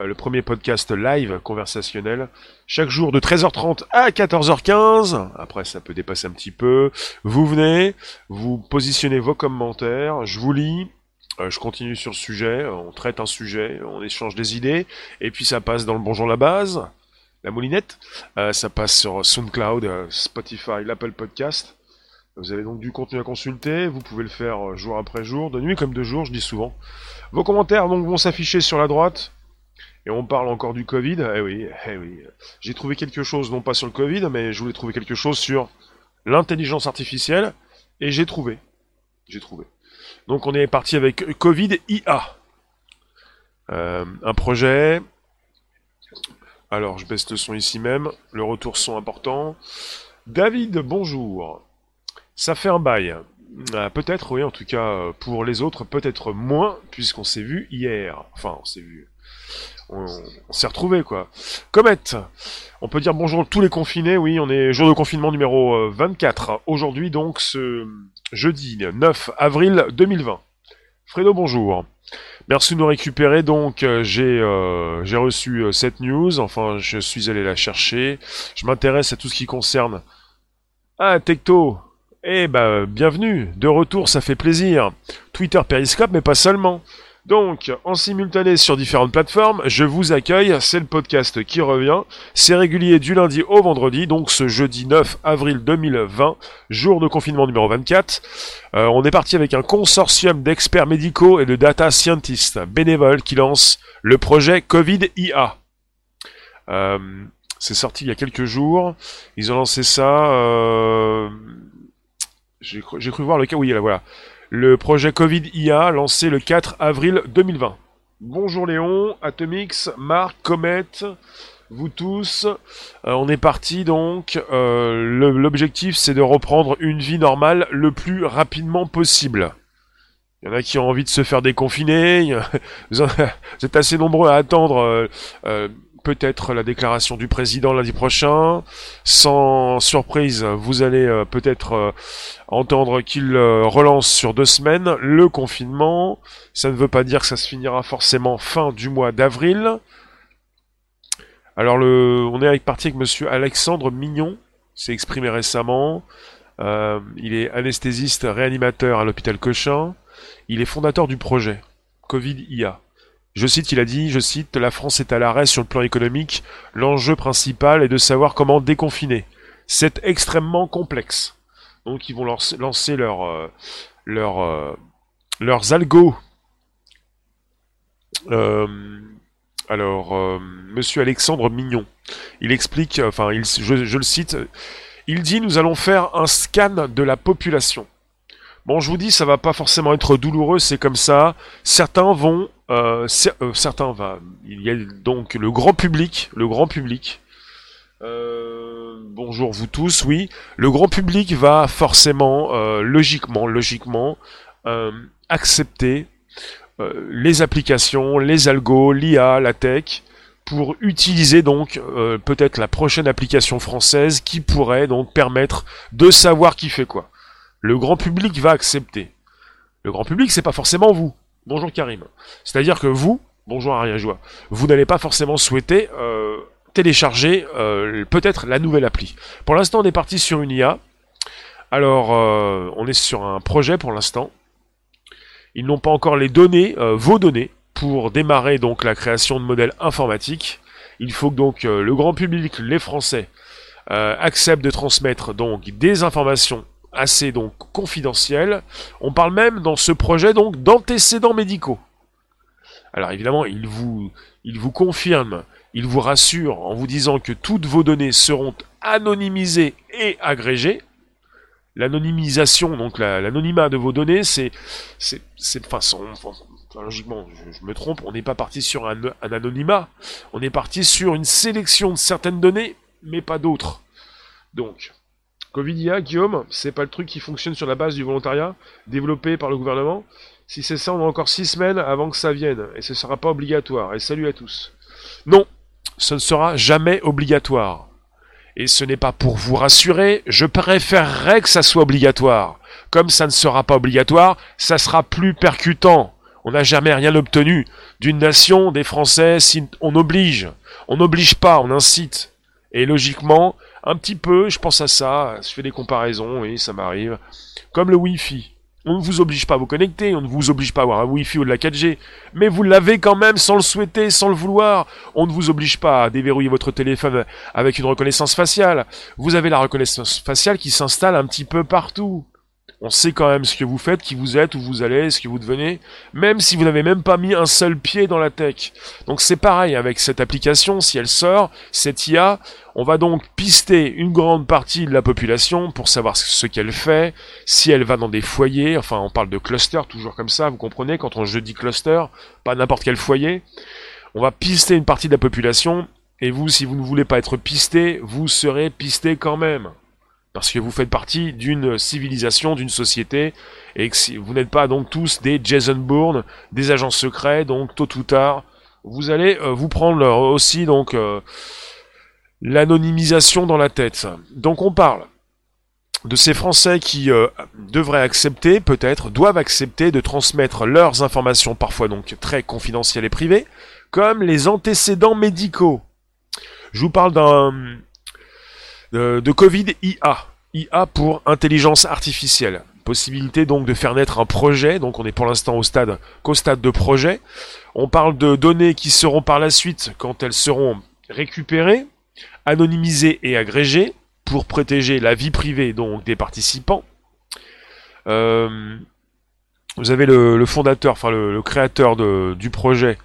euh, le premier podcast live conversationnel, chaque jour de 13h30 à 14h15. Après, ça peut dépasser un petit peu. Vous venez, vous positionnez vos commentaires, je vous lis. euh, Je continue sur le sujet, on traite un sujet, on échange des idées, et puis ça passe dans le Bonjour la base, la moulinette, Euh, ça passe sur SoundCloud, euh, Spotify, l'Apple Podcast. Vous avez donc du contenu à consulter, vous pouvez le faire euh, jour après jour, de nuit comme de jour, je dis souvent. Vos commentaires donc vont s'afficher sur la droite, et on parle encore du Covid. Eh oui, eh oui. J'ai trouvé quelque chose, non pas sur le Covid, mais je voulais trouver quelque chose sur l'intelligence artificielle, et j'ai trouvé. J'ai trouvé. Donc on est parti avec Covid IA. Euh, un projet. Alors je baisse le son ici même. Le retour son important. David, bonjour. Ça fait un bail. Euh, peut-être, oui, en tout cas, pour les autres, peut-être moins, puisqu'on s'est vu hier. Enfin, on s'est vu. On, s'est retrouvés, quoi. Comet, on peut dire bonjour à tous les confinés, oui, on est jour de confinement numéro euh, 24. Aujourd'hui, donc, ce jeudi 9 avril 2020. Fredo, bonjour. Merci de nous récupérer. Donc, euh, j'ai euh, j'ai reçu euh, cette news. Enfin, je suis allé la chercher. Je m'intéresse à tout ce qui concerne. Ah, Tecto. Eh ben, bienvenue. De retour, ça fait plaisir. Twitter, Periscope, mais pas seulement. Donc, en simultané sur différentes plateformes, je vous accueille. C'est le podcast qui revient. C'est régulier du lundi au vendredi, donc ce jeudi 9 avril 2020, jour de confinement numéro 24. Euh, on est parti avec un consortium d'experts médicaux et de data scientists bénévoles qui lance le projet Covid IA. Euh, c'est sorti il y a quelques jours. Ils ont lancé ça. euh, J'ai cru, cru voir le cas. Oui, là voilà. Le projet Covid IA lancé le 4 avril 2020. Bonjour Léon, Atomix, Marc, Comet, vous tous. Euh, on est parti donc. Euh, L'objectif c'est de reprendre une vie normale le plus rapidement possible. Il y en a qui ont envie de se faire déconfiner. Vous êtes assez nombreux à attendre euh, peut-être la déclaration du président lundi prochain. Sans surprise, vous allez euh, peut-être euh, entendre qu'il euh, relance sur deux semaines le confinement. Ça ne veut pas dire que ça se finira forcément fin du mois d'avril. Alors on est avec- parti avec Monsieur Alexandre Mignon, s'est exprimé récemment. Il est anesthésiste réanimateur à l'hôpital Cochin. Il est fondateur du projet Covid IA. Je cite, il a dit, je cite, La France est à l'arrêt sur le plan économique. L'enjeu principal est de savoir comment déconfiner. C'est extrêmement complexe. Donc ils vont lancer, leur, euh, euh, leurs algos. Euh, alors, Monsieur Alexandre Mignon, il explique, enfin, je le cite, il dit nous allons faire un scan de la population. Bon, je vous dis, ça va pas forcément être douloureux, c'est comme ça. Certains vont, euh, euh, certains va. Il y a donc le grand public, le grand public. Euh, bonjour vous tous, oui. Le grand public va forcément, logiquement, logiquement, accepter les applications, les algos, l'IA, la tech, pour utiliser donc peut-être la prochaine application française qui pourrait donc permettre de savoir qui fait quoi. Le grand public va accepter. Le grand public, c'est pas forcément vous. Bonjour Karim. C'est-à-dire que vous, bonjour Aria Joie, vous n'allez pas forcément souhaiter euh, télécharger euh, peut-être la nouvelle appli. Pour l'instant, on est parti sur une IA. Alors, euh, on est sur un projet pour l'instant. Ils n'ont pas encore les données, vos données, pour démarrer donc la création de modèles informatiques. Il faut que donc le grand public, les Français, acceptent de transmettre donc des informations assez donc confidentielles. On parle même dans ce projet donc d'antécédents médicaux. Alors évidemment, il vous, il vous confirme, il vous rassure en vous disant que toutes vos données seront anonymisées et agrégées. L'anonymisation, donc la- l'anonymat de vos données, c'est, c'est, enfin, logiquement, je, me trompe, on n'est pas parti sur un anonymat, on est parti sur une sélection de certaines données, mais pas d'autres. Donc, Covidia, Guillaume, c'est pas le truc qui fonctionne sur la base du volontariat, développé par le gouvernement. Si c'est ça, on a encore six semaines avant que ça vienne, et ce sera pas obligatoire. Et salut à tous. Non, ce ne sera jamais obligatoire. Et ce n'est pas pour vous rassurer, je préférerais que ça soit obligatoire. Comme ça ne sera pas obligatoire, ça sera plus percutant. On n'a jamais rien obtenu d'une nation, des Français, si on oblige. On n'oblige pas, on incite. Et logiquement, un petit peu, je pense à ça, je fais des comparaisons, oui, ça m'arrive. Comme le Wi-Fi. On ne vous oblige pas à vous connecter, on ne vous oblige pas à avoir un Wi-Fi ou de la 4G, mais vous l'avez quand même sans le souhaiter, sans le vouloir. On ne vous oblige pas à déverrouiller votre téléphone avec une reconnaissance faciale. Vous avez la reconnaissance faciale qui s'installe un petit peu partout. On sait quand même ce que vous faites, qui vous êtes, où vous allez, ce que vous devenez, même si vous n'avez même pas mis un seul pied dans la tech. Donc c'est pareil avec cette application, si elle sort, cette IA, on va donc pister une grande partie de la population pour savoir ce qu'elle fait, si elle va dans des foyers, enfin on parle de cluster, toujours comme ça, vous comprenez, quand on je dis cluster, pas n'importe quel foyer, on va pister une partie de la population, et vous, si vous ne voulez pas être pisté, vous serez pisté quand même. Parce que vous faites partie d'une civilisation, d'une société, et que vous n'êtes pas donc tous des Jason Bourne, des agents secrets, donc tôt ou tard, vous allez euh, vous prendre aussi donc euh, l'anonymisation dans la tête. Donc on parle de ces Français qui euh, devraient accepter, peut-être, doivent accepter de transmettre leurs informations, parfois donc très confidentielles et privées, comme les antécédents médicaux. Je vous parle d'un euh, de Covid IA. IA pour intelligence artificielle. Possibilité donc de faire naître un projet, donc on est pour l'instant au stade qu'au stade de projet. On parle de données qui seront par la suite, quand elles seront récupérées, anonymisées et agrégées, pour protéger la vie privée donc des participants. Euh, vous avez le, fondateur, enfin le, créateur du projet,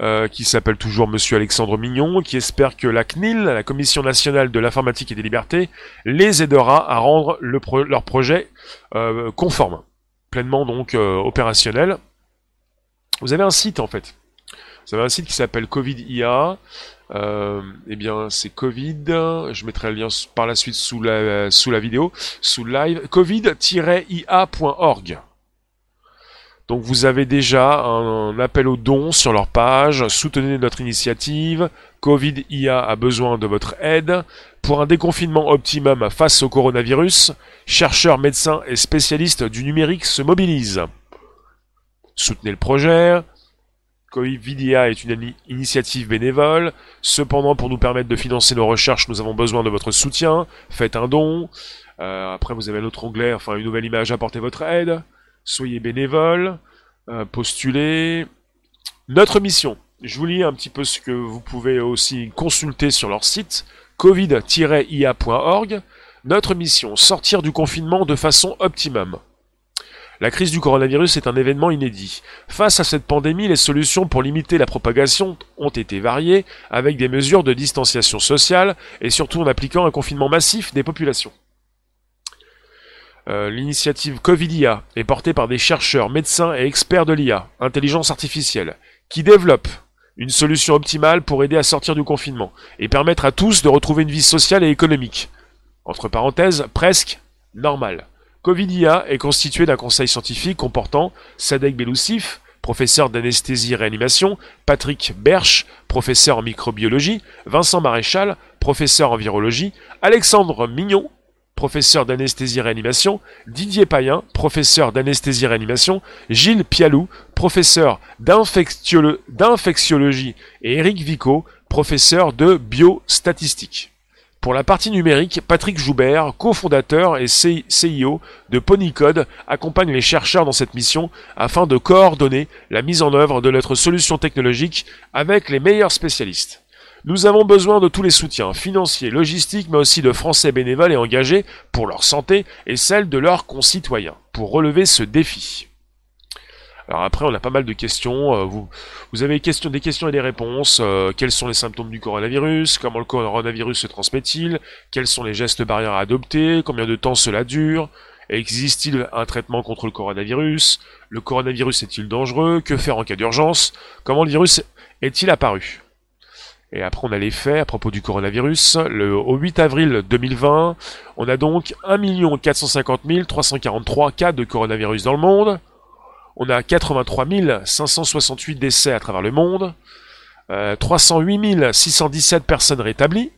euh, qui s'appelle toujours Monsieur Alexandre Mignon, qui espère que la CNIL, la Commission nationale de l'informatique et des libertés, les aidera à rendre leur projet euh, conforme, pleinement donc euh, opérationnel. Vous avez un site en fait. Vous avez un site qui s'appelle Covid IA. eh bien, c'est Covid. Je mettrai le lien par la suite sous la, sous la vidéo, sous le live. Covid-ia.org. Donc vous avez déjà un, appel aux dons sur leur page, soutenez notre initiative, Covid IA a besoin de votre aide. Pour un déconfinement optimum face au coronavirus, chercheurs, médecins et spécialistes du numérique se mobilisent. Soutenez le projet. IA est une initiative bénévole. Cependant, pour nous permettre de financer nos recherches, nous avons besoin de votre soutien. Faites un don. Euh, après, vous avez un autre onglet, enfin une nouvelle image, apportez votre aide soyez bénévole, euh, postulez. Notre mission, je vous lis un petit peu ce que vous pouvez aussi consulter sur leur site, covid-ia.org. Notre mission, sortir du confinement de façon optimum. La crise du coronavirus est un événement inédit. Face à cette pandémie, les solutions pour limiter la propagation ont été variées, avec des mesures de distanciation sociale et surtout en appliquant un confinement massif des populations. Euh, l'initiative COVIDIA est portée par des chercheurs, médecins et experts de l'IA, intelligence artificielle, qui développent une solution optimale pour aider à sortir du confinement et permettre à tous de retrouver une vie sociale et économique. Entre parenthèses, presque normale. COVIDIA est constitué d'un conseil scientifique comportant Sadek Beloussif, professeur d'anesthésie et réanimation, Patrick Berch, professeur en microbiologie, Vincent Maréchal, professeur en virologie, Alexandre Mignon, professeur d'anesthésie-réanimation, Didier Payen, professeur d'anesthésie-réanimation, Gilles Pialou, professeur d'infectiologie et Eric Vico, professeur de biostatistique. Pour la partie numérique, Patrick Joubert, cofondateur et CIO de Ponycode, accompagne les chercheurs dans cette mission afin de coordonner la mise en œuvre de notre solution technologique avec les meilleurs spécialistes. Nous avons besoin de tous les soutiens financiers, logistiques, mais aussi de Français bénévoles et engagés pour leur santé et celle de leurs concitoyens, pour relever ce défi. Alors après, on a pas mal de questions. Euh, vous, vous avez des questions et des réponses. Euh, quels sont les symptômes du coronavirus Comment le coronavirus se transmet-il Quels sont les gestes barrières à adopter Combien de temps cela dure Existe-t-il un traitement contre le coronavirus Le coronavirus est-il dangereux Que faire en cas d'urgence Comment le virus est-il apparu? Et après, on a les faits à propos du coronavirus. Le, au 8 avril 2020, on a donc 1 450 343 cas de coronavirus dans le monde. On a 83 568 décès à travers le monde. Euh, 308 617 personnes rétablies.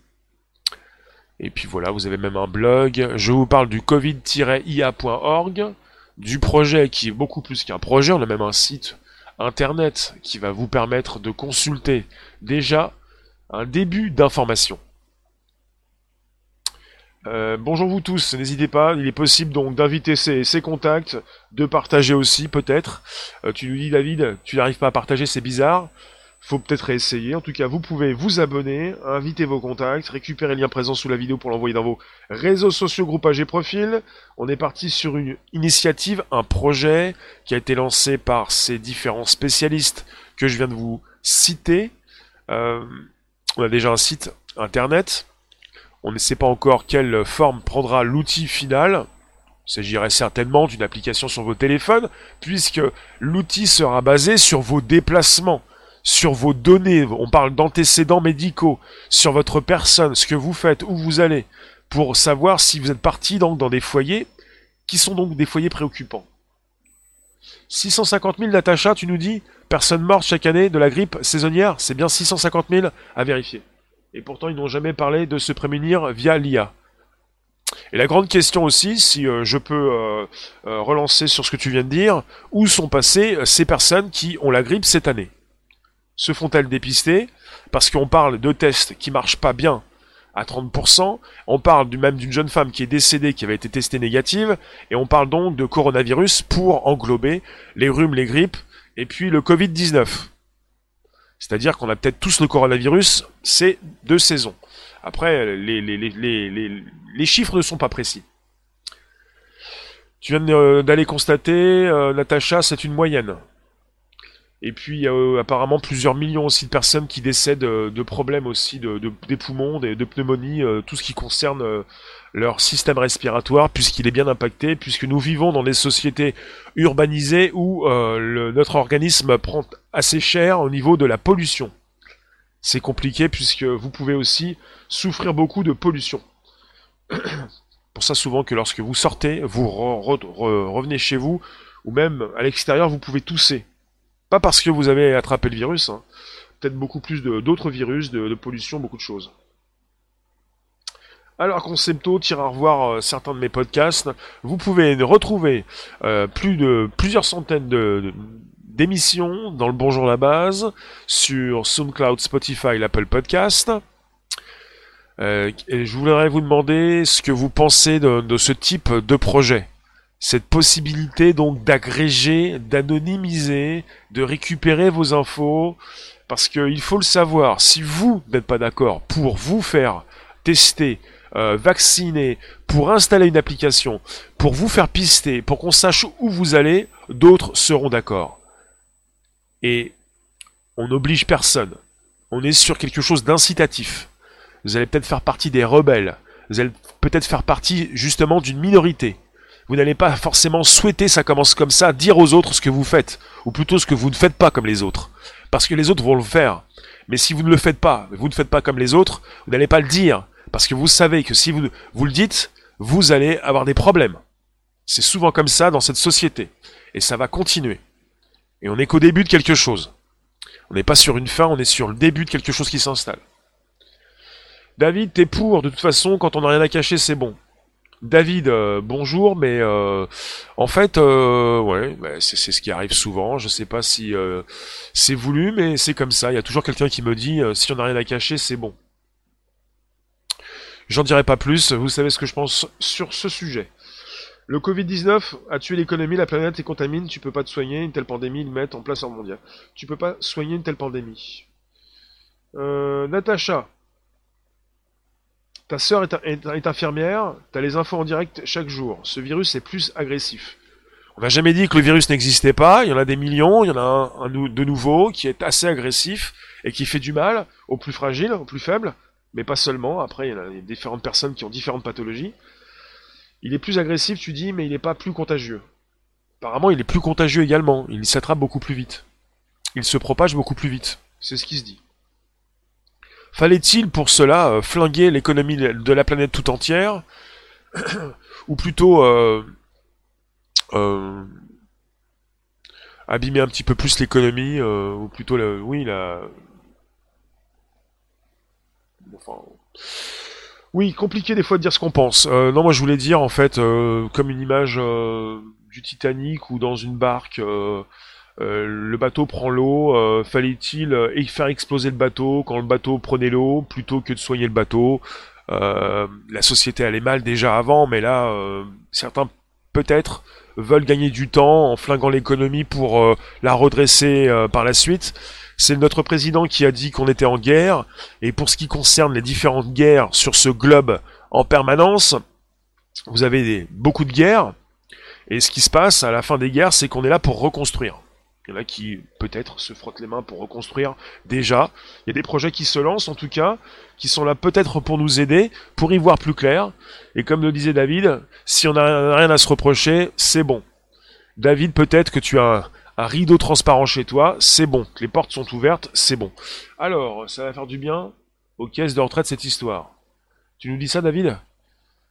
Et puis voilà, vous avez même un blog. Je vous parle du covid-ia.org, du projet qui est beaucoup plus qu'un projet. On a même un site Internet qui va vous permettre de consulter déjà un début d'information. Euh, bonjour vous tous, n'hésitez pas, il est possible donc d'inviter ses, contacts, de partager aussi peut-être. Euh, tu nous dis David, tu n'arrives pas à partager, c'est bizarre. Faut peut-être essayer. En tout cas, vous pouvez vous abonner, inviter vos contacts, récupérer le lien présent sous la vidéo pour l'envoyer dans vos réseaux sociaux, groupages et profils. On est parti sur une initiative, un projet qui a été lancé par ces différents spécialistes que je viens de vous citer. Euh, on a déjà un site internet on ne sait pas encore quelle forme prendra l'outil final. Il s'agirait certainement d'une application sur vos téléphones, puisque l'outil sera basé sur vos déplacements, sur vos données. On parle d'antécédents médicaux, sur votre personne, ce que vous faites, où vous allez, pour savoir si vous êtes parti donc dans des foyers qui sont donc des foyers préoccupants. 650 000, Natacha, tu nous dis Personnes mortes chaque année de la grippe saisonnière C'est bien 650 000 à vérifier. Et pourtant, ils n'ont jamais parlé de se prémunir via l'IA. Et la grande question aussi, si euh, je peux euh, euh, relancer sur ce que tu viens de dire, où sont passées ces personnes qui ont la grippe cette année? Se font-elles dépister? Parce qu'on parle de tests qui marchent pas bien à 30%, on parle du même d'une jeune femme qui est décédée, qui avait été testée négative, et on parle donc de coronavirus pour englober les rhumes, les grippes, et puis le Covid-19. C'est-à-dire qu'on a peut-être tous le coronavirus, c'est deux saisons. Après, les, les, chiffres ne sont pas précis. Tu viens d'aller constater, euh, Natacha, c'est une moyenne. Et puis, il y a euh, apparemment plusieurs millions aussi de personnes qui décèdent euh, de problèmes aussi de, des poumons, de, de pneumonie, tout ce qui concerne leur système respiratoire puisqu'il est bien impacté, puisque nous vivons dans des sociétés urbanisées où euh, notre organisme prend assez cher au niveau de la pollution. C'est compliqué puisque vous pouvez aussi souffrir beaucoup de pollution. Pour ça souvent que lorsque vous sortez, vous revenez chez vous, ou même à l'extérieur, vous pouvez tousser. Pas parce que vous avez attrapé le virus, hein. peut-être beaucoup plus d'autres virus, de pollution, beaucoup de choses. Alors Concepto à revoir euh, certains de mes podcasts. Vous pouvez retrouver euh, plus de plusieurs centaines de, d'émissions dans le Bonjour la base sur SoundCloud, Spotify, l'Apple Podcast. Euh, et je voudrais vous demander ce que vous pensez de ce type de projet. Cette possibilité donc d'agréger, d'anonymiser, de récupérer vos infos, parce qu'il faut le savoir, si vous n'êtes pas d'accord pour vous faire tester euh, vacciner, pour installer une application, pour vous faire pister, pour qu'on sache où vous allez, d'autres seront d'accord. Et on n'oblige personne. On est sur quelque chose d'incitatif. Vous allez peut-être faire partie des rebelles. Vous allez peut-être faire partie justement d'une minorité. Vous n'allez pas forcément souhaiter, ça commence comme ça, dire aux autres ce que vous faites, ou plutôt ce que vous ne faites pas comme les autres. Parce que les autres vont le faire. Mais si vous ne le faites pas, vous ne faites pas comme les autres, vous n'allez pas le dire. Parce que vous savez que si vous, vous le dites, vous allez avoir des problèmes. C'est souvent comme ça dans cette société. Et ça va continuer. Et on n'est qu'au début de quelque chose. On n'est pas sur une fin, on est sur le début de quelque chose qui s'installe. David, t'es pour, de toute façon, quand on n'a rien à cacher, c'est bon. David, euh, bonjour, mais euh, en fait, euh, ouais, bah, c'est ce qui arrive souvent. Je sais pas si c'est voulu, mais c'est comme ça. Il y a toujours quelqu'un qui me dit, si on n'a rien à cacher, c'est bon. J'en dirai pas plus, vous savez ce que je pense sur ce sujet. Le Covid-19 a tué l'économie, la planète est contamine, tu peux pas te soigner, une telle pandémie, ils mettent en place en mondial. Tu peux pas soigner une telle pandémie. Euh, Natacha, ta sœur est, est, infirmière, t'as les infos en direct chaque jour. Ce virus est plus agressif. On n'a jamais dit que le virus n'existait pas, il y en a des millions, il y en a un, de nouveau qui est assez agressif et qui fait du mal aux plus fragiles, aux plus faibles, mais pas seulement. Après, il y a différentes personnes qui ont différentes pathologies. Il est plus agressif, tu dis, mais il n'est pas plus contagieux. Apparemment, il est plus contagieux également. Il s'attrape beaucoup plus vite. Il se propage beaucoup plus vite. C'est ce qui se dit. Fallait-il pour cela euh, flinguer l'économie de la planète tout entière Ou plutôt euh, euh, abîmer un petit peu plus l'économie Ou plutôt, la, oui, la, oui, compliqué des fois de dire ce qu'on pense. Euh, non, moi je voulais dire en fait euh, comme une image euh, du Titanic ou dans une barque euh, le bateau prend l'eau, euh, fallait-il euh, faire exploser le bateau quand le bateau prenait l'eau plutôt que de soigner le bateau? La société allait mal déjà avant, mais là, certains peut-être veulent gagner du temps en flinguant l'économie pour la redresser par la suite. C'est notre président qui a dit qu'on était en guerre, et pour ce qui concerne les différentes guerres sur ce globe en permanence, vous avez beaucoup de guerres, et ce qui se passe à la fin des guerres, c'est qu'on est là pour reconstruire. Il y en a qui, peut-être, se frottent les mains pour reconstruire déjà. Il y a des projets qui se lancent, en tout cas, qui sont là peut-être pour nous aider, pour y voir plus clair. Et comme le disait David, si on n'a rien à se reprocher, c'est bon. David, peut-être que tu as un, rideau transparent chez toi, c'est bon. Les portes sont ouvertes, c'est bon. Alors, ça va faire du bien aux caisses de retraite cette histoire. Tu nous dis ça, David?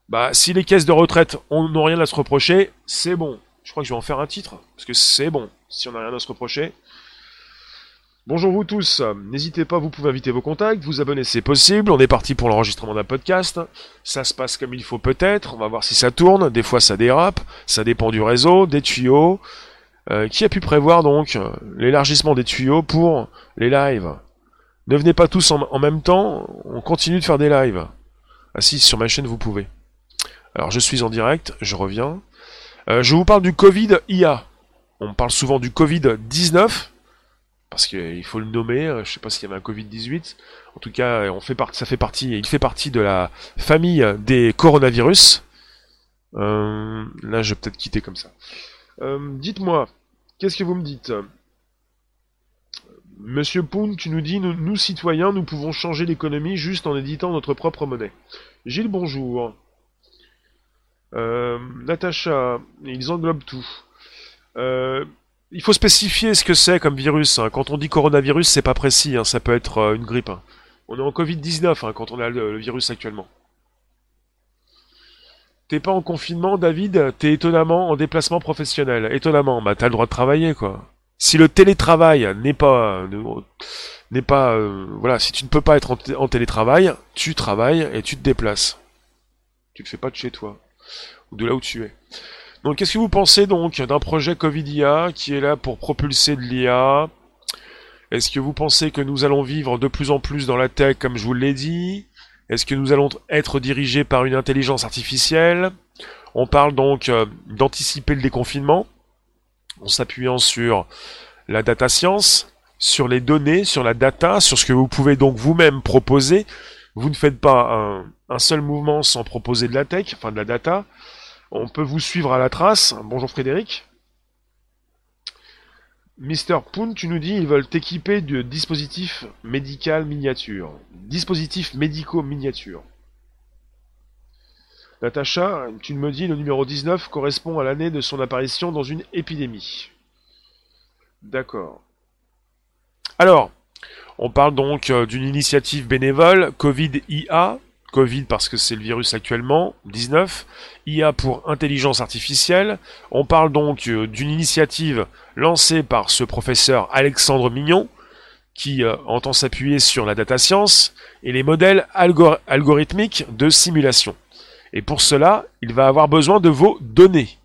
Bah, si les caisses de retraite n'ont rien à se reprocher, c'est bon. Je crois que je vais en faire un titre, parce que c'est bon, si on n'a rien à se reprocher. Bonjour vous tous, n'hésitez pas, vous pouvez inviter vos contacts, vous abonner c'est possible, on est parti pour l'enregistrement d'un podcast, ça se passe comme il faut peut-être, on va voir si ça tourne, des fois ça dérape, ça dépend du réseau, des tuyaux. Euh, qui a pu prévoir donc l'élargissement des tuyaux pour les lives? Ne venez pas tous en, même temps, on continue de faire des lives. Ah si, sur ma chaîne vous pouvez. Alors je suis en direct, je reviens. Euh, je vous parle du Covid IA. On parle souvent du Covid 19 parce qu'il faut le nommer. Euh, je sais pas s'il y avait un Covid 18. En tout cas, on fait ça fait partie, il fait partie de la famille des coronavirus. Euh, là, je vais peut-être quitter comme ça. Dites-moi, qu'est-ce que vous me dites? Monsieur Poon, tu nous dis, nous, nous, citoyens, nous pouvons changer l'économie juste en éditant notre propre monnaie. Gilles, bonjour. Euh, Natacha, ils englobent tout. Euh, il faut spécifier ce que c'est comme virus. Hein. Quand on dit coronavirus, c'est pas précis. Hein. Ça peut être euh, une grippe. Hein. On est en Covid-19 quand on a le, virus actuellement. T'es pas en confinement, David T'es étonnamment en déplacement professionnel. Étonnamment, bah t'as le droit de travailler, quoi. Si le télétravail n'est pas, n'est pas, voilà, si tu ne peux pas être en, télétravail, tu travailles et tu te déplaces. Tu le fais pas de chez toi ou de là où tu es. Donc qu'est-ce que vous pensez donc d'un projet Covidia qui est là pour propulser de l'IA Est-ce que vous pensez que nous allons vivre de plus en plus dans la tech comme je vous l'ai dit? Est-ce que nous allons être dirigés par une intelligence artificielle? On parle donc euh, d'anticiper le déconfinement en s'appuyant sur la data science, sur les données, sur la data, sur ce que vous pouvez donc vous-même proposer. Vous ne faites pas un, un seul mouvement sans proposer de la tech, enfin de la data. On peut vous suivre à la trace. Bonjour Frédéric. Mister Poon, tu nous dis ils veulent t'équiper de dispositifs médical miniature. Dispositifs médicaux miniature. Natacha, tu me dis le numéro 19 correspond à l'année de son apparition dans une épidémie. D'accord. Alors, on parle donc euh, d'une initiative bénévole, Covid-IA, Covid parce que c'est le virus actuellement, 19, IA pour intelligence artificielle. On parle donc euh, d'une initiative lancée par ce professeur Alexandre Mignon, qui euh, entend s'appuyer sur la data science et les modèles algorithmiques de simulation. Et pour cela, il va avoir besoin de vos données.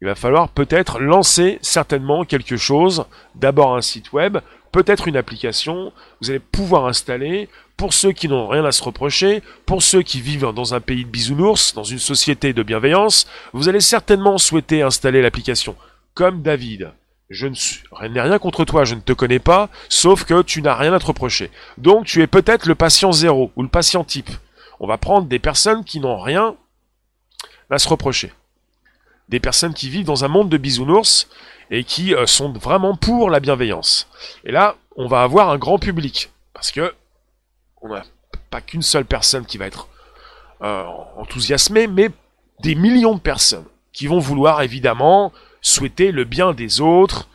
Il va falloir peut-être lancer certainement quelque chose, d'abord un site web, peut-être une application, vous allez pouvoir installer, pour ceux qui n'ont rien à se reprocher, pour ceux qui vivent dans un pays de bisounours, dans une société de bienveillance, vous allez certainement souhaiter installer l'application. Comme David. Je n'ai rien contre toi, je ne te connais pas, sauf que tu n'as rien à te reprocher. Donc tu es peut-être le patient zéro ou le patient type. On va prendre des personnes qui n'ont rien à se reprocher. Des personnes qui vivent dans un monde de bisounours et qui euh, sont vraiment pour la bienveillance. Et là, on va avoir un grand public. Parce que on n'a pas qu'une seule personne qui va être euh, enthousiasmée, mais des millions de personnes qui vont vouloir évidemment souhaiter le bien des autres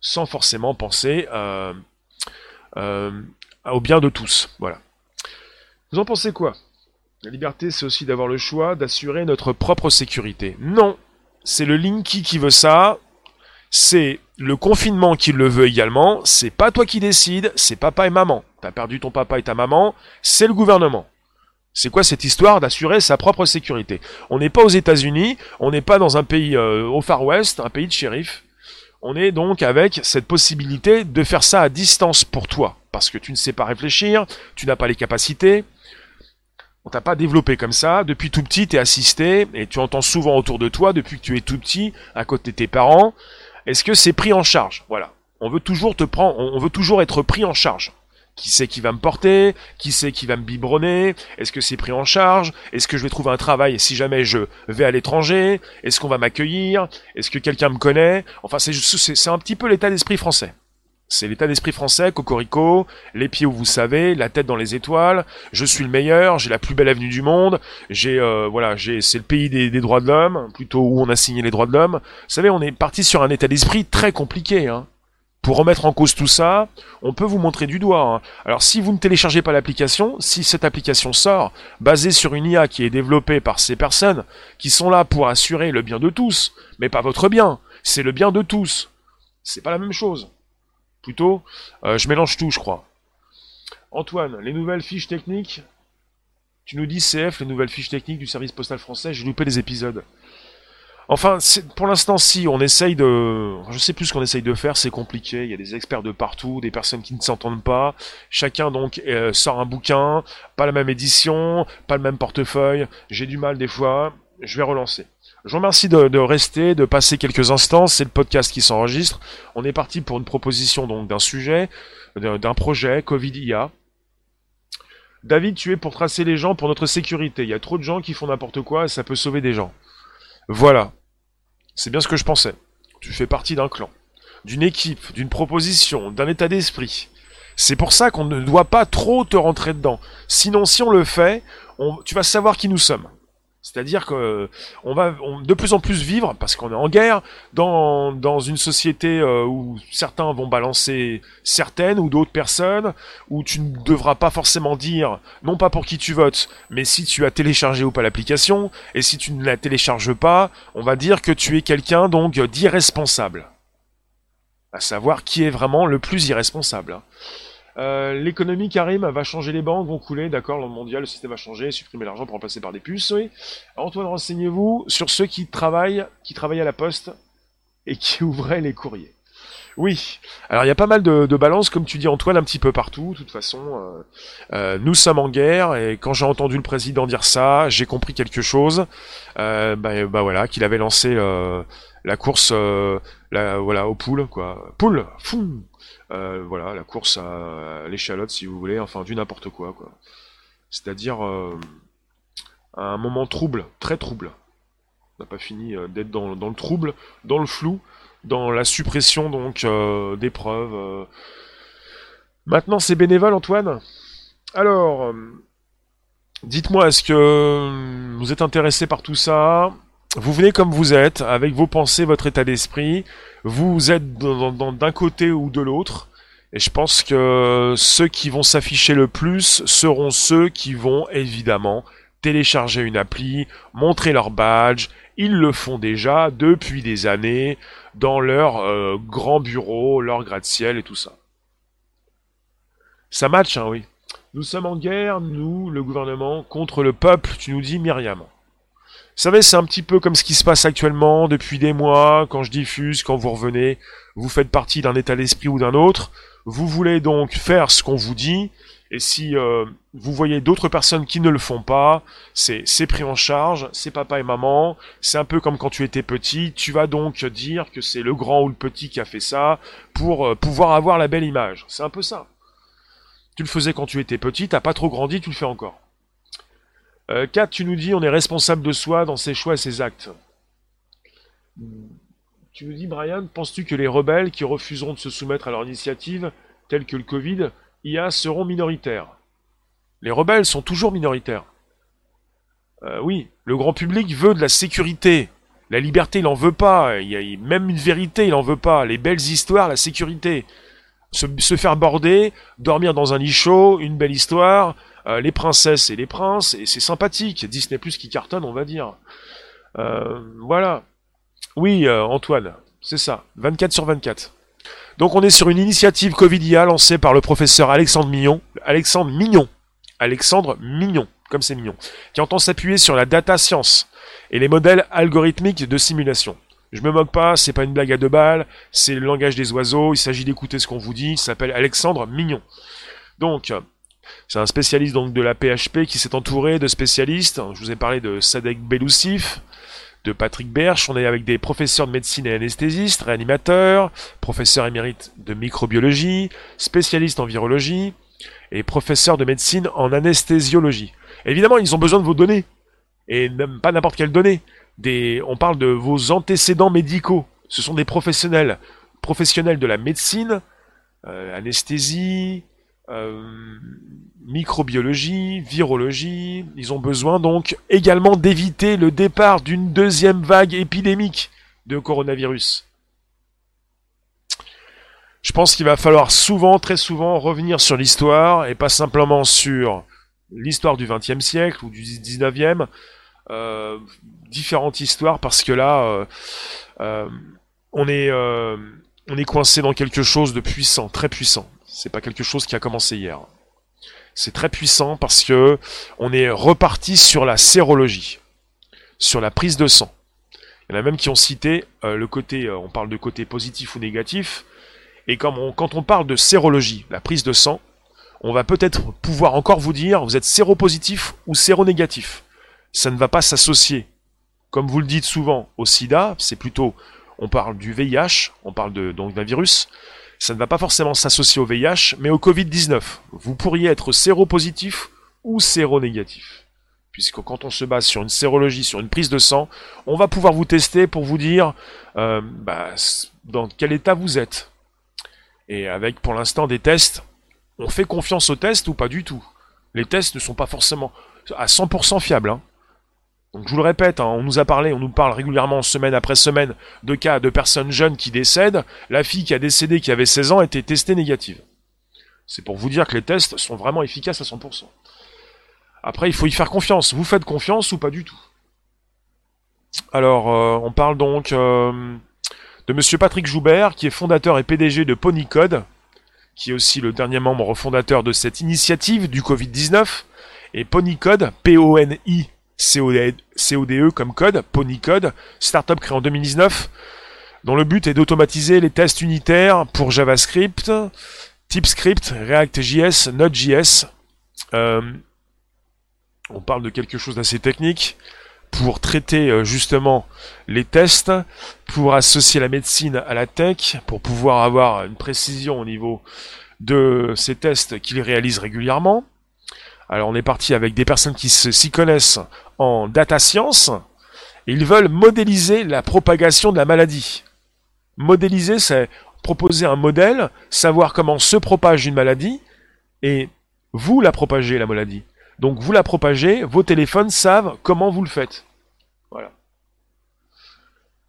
sans forcément penser euh, euh, au bien de tous. Voilà. Vous en pensez quoi? La liberté, c'est aussi d'avoir le choix d'assurer notre propre sécurité. Non, c'est le Linky qui veut ça. C'est le confinement qui le veut également. C'est pas toi qui décides, c'est papa et maman t'as perdu ton papa et ta maman, c'est le gouvernement. C'est quoi cette histoire d'assurer sa propre sécurité? On n'est pas aux États-Unis, on n'est pas dans un pays euh, au Far West, un pays de shérif. On est donc avec cette possibilité de faire ça à distance pour toi, parce que tu ne sais pas réfléchir, tu n'as pas les capacités, on t'a pas développé comme ça. Depuis tout petit, t'es assisté et tu entends souvent autour de toi, depuis que tu es tout petit, à côté de tes parents. Est-ce que c'est pris en charge? Voilà. On veut toujours te prendre, on veut toujours être pris en charge. Qui c'est qui va me porter? Qui c'est qui va me biberonner? Est-ce que c'est pris en charge? Est-ce que je vais trouver un travail si jamais je vais à l'étranger? Est-ce qu'on va m'accueillir? Est-ce que quelqu'un me connaît? Enfin, c'est, c'est un petit peu l'état d'esprit français. C'est l'état d'esprit français, cocorico, les pieds où vous savez, la tête dans les étoiles, je suis le meilleur, j'ai la plus belle avenue du monde, j'ai euh, voilà, j'ai c'est le pays des, droits de l'homme, plutôt où on a signé les droits de l'homme. Vous savez, on est parti sur un état d'esprit très compliqué, hein. Pour remettre en cause tout ça, on peut vous montrer du doigt. Hein. Alors si vous ne téléchargez pas l'application, si cette application sort, basée sur une IA qui est développée par ces personnes, qui sont là pour assurer le bien de tous, mais pas votre bien, c'est le bien de tous. C'est pas la même chose plutôt. Euh, je mélange tout, je crois. Antoine, les nouvelles fiches techniques? Tu nous dis CF, les nouvelles fiches techniques du service postal français. J'ai loupé les épisodes. Enfin, pour l'instant, si, on essaye de... Je sais plus ce qu'on essaye de faire, c'est compliqué, il y a des experts de partout, des personnes qui ne s'entendent pas, chacun donc euh, sort un bouquin, pas la même édition, pas le même portefeuille, j'ai du mal des fois, je vais relancer. Je vous remercie de, rester, de passer quelques instants. C'est le podcast qui s'enregistre. On est parti pour une proposition donc d'un sujet, d'un projet Covid IA. David, tu es pour tracer les gens pour notre sécurité. Il y a trop de gens qui font n'importe quoi et ça peut sauver des gens. Voilà. C'est bien ce que je pensais. Tu fais partie d'un clan, d'une équipe, d'une proposition, d'un état d'esprit. C'est pour ça qu'on ne doit pas trop te rentrer dedans. Sinon, si on le fait, tu vas savoir qui nous sommes. C'est-à-dire que on va de plus en plus vivre, parce qu'on est en guerre, dans, dans une société euh, où certains vont balancer certaines ou d'autres personnes, où tu ne devras pas forcément dire, non pas pour qui tu votes, mais si tu as téléchargé ou pas l'application, et si tu ne la télécharges pas, on va dire que tu es quelqu'un donc d'irresponsable. À savoir qui est vraiment le plus irresponsable. Euh, l'économie, Karim, va changer les banques, vont couler, d'accord, le mondial, le système va changer, supprimer l'argent pour remplacer par des puces, oui. Antoine, renseignez-vous sur ceux qui travaillent, qui travaillent à la poste et qui ouvraient les courriers. Oui, alors il y a pas mal de, balances, comme tu dis Antoine, un petit peu partout. De toute façon, euh, euh, nous sommes en guerre et quand j'ai entendu le président dire ça, j'ai compris quelque chose. bah, bah, voilà, qu'il avait lancé la course, voilà, aux poules, quoi. Poule, fou, euh, voilà, la course à, l'échalote, si vous voulez, enfin du n'importe quoi, quoi. C'est-à-dire euh, un moment trouble, très trouble. On n'a pas fini euh, d'être dans, le trouble, dans le flou, dans la suppression donc des preuves. Maintenant, c'est bénévole, Antoine? Alors, dites-moi, est-ce que vous êtes intéressé par tout ça? Vous venez comme vous êtes, avec vos pensées, votre état d'esprit vous êtes d'un côté ou de l'autre. Et je pense que ceux qui vont s'afficher le plus seront ceux qui vont évidemment télécharger une appli, montrer leur badge. Ils le font déjà depuis des années dans leur euh, grand bureau, leur gratte-ciel et tout ça. Ça match, hein, oui. Nous sommes en guerre, nous, le gouvernement, contre le peuple, tu nous dis Myriam. Vous savez, c'est un petit peu comme ce qui se passe actuellement depuis des mois, quand je diffuse, quand vous revenez, vous faites partie d'un état d'esprit ou d'un autre, vous voulez donc faire ce qu'on vous dit, et si euh, vous voyez d'autres personnes qui ne le font pas, c'est pris en charge, c'est papa et maman, c'est un peu comme quand tu étais petit, tu vas donc dire que c'est le grand ou le petit qui a fait ça pour euh, pouvoir avoir la belle image. C'est un peu ça. Tu le faisais quand tu étais petit, t'as pas trop grandi, tu le fais encore. Euh, 4, tu nous dis on est responsable de soi dans ses choix et ses actes. Tu nous dis, Brian, penses-tu que les rebelles qui refuseront de se soumettre à leur initiative, telles que le Covid, IA, seront minoritaires? Les rebelles sont toujours minoritaires. Euh, oui, le grand public veut de la sécurité. La liberté, il en veut pas. Y a même une vérité, il en veut pas. Les belles histoires, la sécurité. Se, se faire border, dormir dans un lit chaud, une belle histoire, euh, les princesses et les princes, et c'est sympathique. Disney Plus qui cartonne, on va dire. Euh, voilà. Oui, euh, Antoine, c'est ça. 24 sur 24. Donc on est sur une initiative Covidia lancée par le professeur Alexandre Mignon. Alexandre Mignon. Alexandre Mignon, comme c'est mignon. Qui entend s'appuyer sur la data science et les modèles algorithmiques de simulation. Je me moque pas, c'est pas une blague à deux balles, c'est le langage des oiseaux, il s'agit d'écouter ce qu'on vous dit, il s'appelle Alexandre Mignon. Donc, c'est un spécialiste donc de la PHP qui s'est entouré de spécialistes. Je vous ai parlé de Sadek Beloussif, de Patrick Berch. On est avec des professeurs de médecine et anesthésistes, réanimateurs, professeurs émérites de microbiologie, spécialistes en virologie et professeurs de médecine en anesthésiologie. Évidemment, ils ont besoin de vos données. Et même pas n'importe quelles données. Des, on parle de vos antécédents médicaux. Ce sont des professionnels, professionnels de la médecine, euh, anesthésie, euh, microbiologie, virologie. Ils ont besoin donc également d'éviter le départ d'une deuxième vague épidémique de coronavirus. Je pense qu'il va falloir souvent, très souvent, revenir sur l'histoire et pas simplement sur l'histoire du XXe siècle ou du XIXe, euh, différentes histoires parce que là, euh, euh, on est on est coincé dans quelque chose de puissant, très puissant. C'est pas quelque chose qui a commencé hier. C'est très puissant parce que on est reparti sur la sérologie, sur la prise de sang. Il y en a même qui ont cité euh, le côté, euh, on parle de côté positif ou négatif, et quand on, parle de sérologie, la prise de sang, on va peut-être pouvoir encore vous dire vous êtes séropositif ou séronégatif. Ça ne va pas s'associer, comme vous le dites souvent, au sida, c'est plutôt, on parle du VIH, on parle de, donc d'un virus, ça ne va pas forcément s'associer au VIH, mais au Covid-19. Vous pourriez être séropositif ou séronégatif. Puisque quand on se base sur une sérologie, sur une prise de sang, on va pouvoir vous tester pour vous dire euh, bah, dans quel état vous êtes. Et avec pour l'instant des tests, on fait confiance aux tests ou pas du tout? Les tests ne sont pas forcément à 100% fiables. Hein. Donc je vous le répète, hein, on nous a parlé, on nous parle régulièrement semaine après semaine de cas de personnes jeunes qui décèdent. La fille qui a décédé, qui avait 16 ans, était testée négative. C'est pour vous dire que les tests sont vraiment efficaces à 100%. Après, il faut y faire confiance. Vous faites confiance ou pas du tout? Alors, euh, on parle donc euh, de Monsieur Patrick Joubert, qui est fondateur et PDG de Ponycode, qui est aussi le dernier membre fondateur de cette initiative du Covid-19. Et Ponycode, P-O-N-I CODE, comme code, Ponycode, startup créée en 2019, dont le but est d'automatiser les tests unitaires pour JavaScript, TypeScript, React.js, Node.js. Euh, on parle de quelque chose d'assez technique pour traiter euh, justement les tests, pour associer la médecine à la tech, pour pouvoir avoir une précision au niveau de ces tests qu'ils réalisent régulièrement. Alors on est parti avec des personnes qui s'y connaissent en data science. Ils veulent modéliser la propagation de la maladie. Modéliser, c'est proposer un modèle, savoir comment se propage une maladie, et vous la propagez, la maladie. Donc vous la propagez, vos téléphones savent comment vous le faites. Voilà.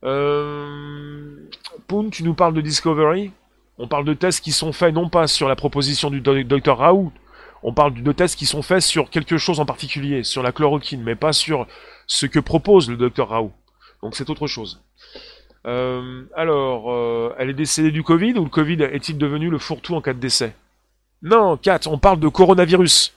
Euh... Poon, tu nous parles de Discovery? On parle de tests qui sont faits non pas sur la proposition du docteur Raoult, on parle de tests qui sont faits sur quelque chose en particulier, sur la chloroquine, mais pas sur ce que propose le docteur Raoult. Donc c'est autre chose. Euh, alors, euh, elle est décédée du Covid ou le Covid est-il devenu le fourre-tout en cas de décès? Non, 4, on parle de coronavirus.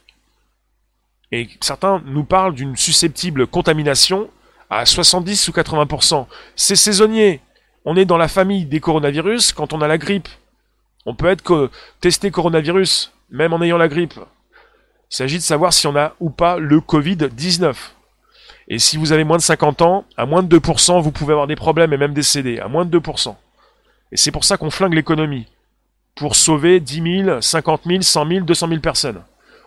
Et certains nous parlent d'une susceptible contamination à 70 ou 80%. C'est saisonnier. On est dans la famille des coronavirus quand on a la grippe. On peut être testé coronavirus même en ayant la grippe. Il s'agit de savoir si on a ou pas le Covid-19. Et si vous avez moins de 50 ans, à moins de 2%, vous pouvez avoir des problèmes et même décéder. À moins de 2%. Et c'est pour ça qu'on flingue l'économie. Pour sauver 10 000, 50 000, 100 000, 200 000 personnes.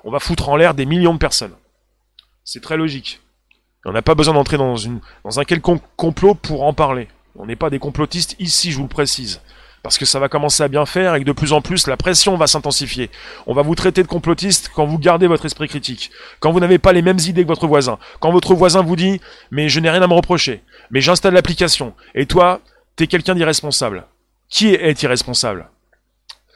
On va foutre en l'air des millions de personnes. C'est très logique. On n'a pas besoin d'entrer dans, dans un quelconque complot pour en parler. On n'est pas des complotistes ici, je vous le précise parce que ça va commencer à bien faire et que de plus en plus la pression va s'intensifier. On va vous traiter de complotiste quand vous gardez votre esprit critique, quand vous n'avez pas les mêmes idées que votre voisin, quand votre voisin vous dit mais je n'ai rien à me reprocher, mais j'installe l'application, et toi, t'es quelqu'un d'irresponsable. Qui est irresponsable?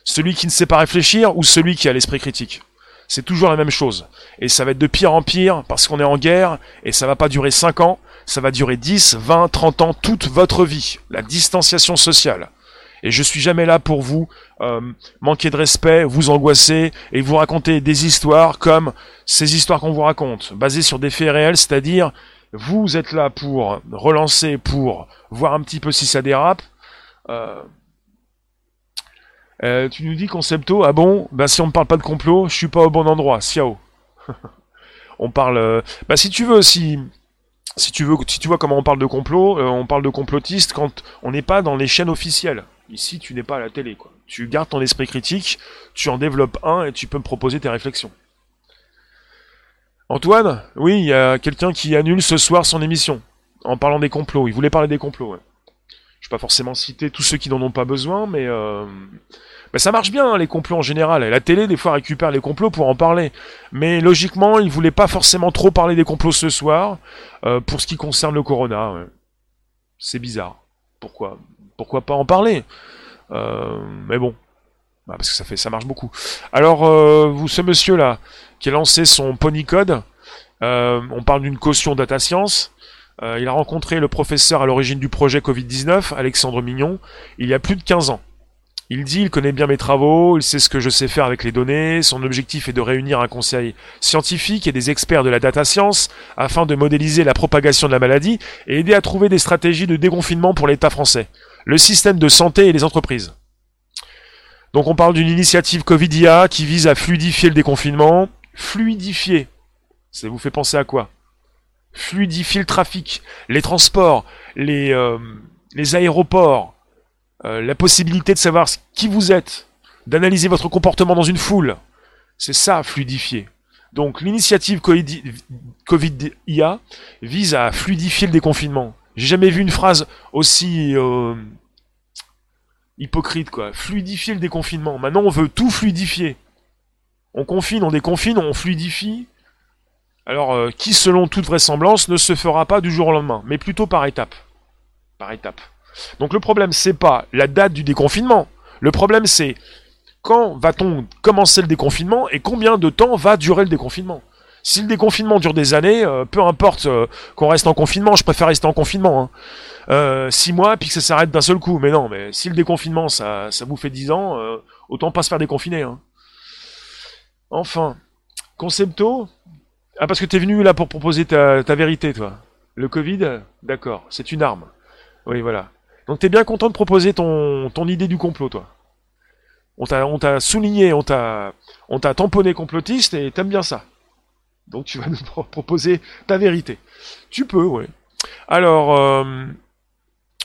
Celui qui ne sait pas réfléchir ou celui qui a l'esprit critique? C'est toujours la même chose. Et ça va être de pire en pire parce qu'on est en guerre et ça va pas durer 5 ans, ça va durer 10, 20, 30 ans, toute votre vie. La distanciation sociale. Et je suis jamais là pour vous euh, manquer de respect, vous angoisser et vous raconter des histoires comme ces histoires qu'on vous raconte, basées sur des faits réels, c'est-à-dire Vous êtes là pour relancer, pour voir un petit peu si ça dérape. Euh, euh, tu nous dis concepto, ah bon, bah si on ne parle pas de complot, je suis pas au bon endroit, Siao. on parle, bah si tu veux, si si tu veux, si tu vois comment on parle de complot, on parle de complotiste quand on n'est pas dans les chaînes officielles. Ici, tu n'es pas à la télé, quoi. Tu gardes ton esprit critique, tu en développes un et tu peux me proposer tes réflexions. Antoine, oui, il y a quelqu'un qui annule ce soir son émission en parlant des complots. Il voulait parler des complots. Ouais. Je vais pas forcément citer tous ceux qui n'en ont pas besoin, mais euh... ça marche bien hein, les complots en général. La télé des fois récupère les complots pour en parler. Mais logiquement, il voulait pas forcément trop parler des complots ce soir euh, pour ce qui concerne le corona. C'est bizarre. Pourquoi? Pourquoi pas en parler euh, Mais bon, bah, parce que ça fait, ça marche beaucoup. Alors, euh, vous, ce monsieur-là, qui a lancé son Pony Code, euh, on parle d'une caution data science. Il a rencontré le professeur à l'origine du projet Covid-19, Alexandre Mignon, il y a plus de 15 ans. Il dit, il connaît bien mes travaux, il sait ce que je sais faire avec les données, son objectif est de réunir un conseil scientifique et des experts de la data science afin de modéliser la propagation de la maladie et aider à trouver des stratégies de déconfinement pour l'État français, le système de santé et les entreprises. Donc on parle d'une initiative Covidia qui vise à fluidifier le déconfinement. Fluidifier, ça vous fait penser à quoi? Fluidifier le trafic, les transports, les, euh, aéroports, euh, la possibilité de savoir qui vous êtes, d'analyser votre comportement dans une foule. C'est ça, fluidifier. Donc l'initiative Covidia vise à fluidifier le déconfinement. J'ai jamais vu une phrase aussi euh, hypocrite, quoi. Fluidifier le déconfinement. Maintenant, on veut tout fluidifier. On confine, on déconfine, on fluidifie. Alors, euh, qui, selon toute vraisemblance, ne se fera pas du jour au lendemain, mais plutôt par étapes. Par étapes. Donc le problème, c'est pas la date du déconfinement. Le problème, c'est quand va-t-on commencer le déconfinement et combien de temps va durer le déconfinement. Si le déconfinement dure des années, euh, peu importe euh, qu'on reste en confinement, je préfère rester en confinement. Hein. Euh, six mois, puis que ça s'arrête d'un seul coup. Mais non, mais si le déconfinement, ça, ça vous fait dix ans, autant pas se faire déconfiner. Hein. Enfin, concepto. Ah, parce que t'es venu là pour proposer ta, vérité, toi. Le Covid, d'accord, c'est une arme. Oui, voilà. Donc t'es bien content de proposer ton, ton idée du complot, toi. On t'a, souligné, on t'a tamponné complotiste et t'aimes bien ça. Donc tu vas nous proposer ta vérité. Tu peux, oui. Alors, euh,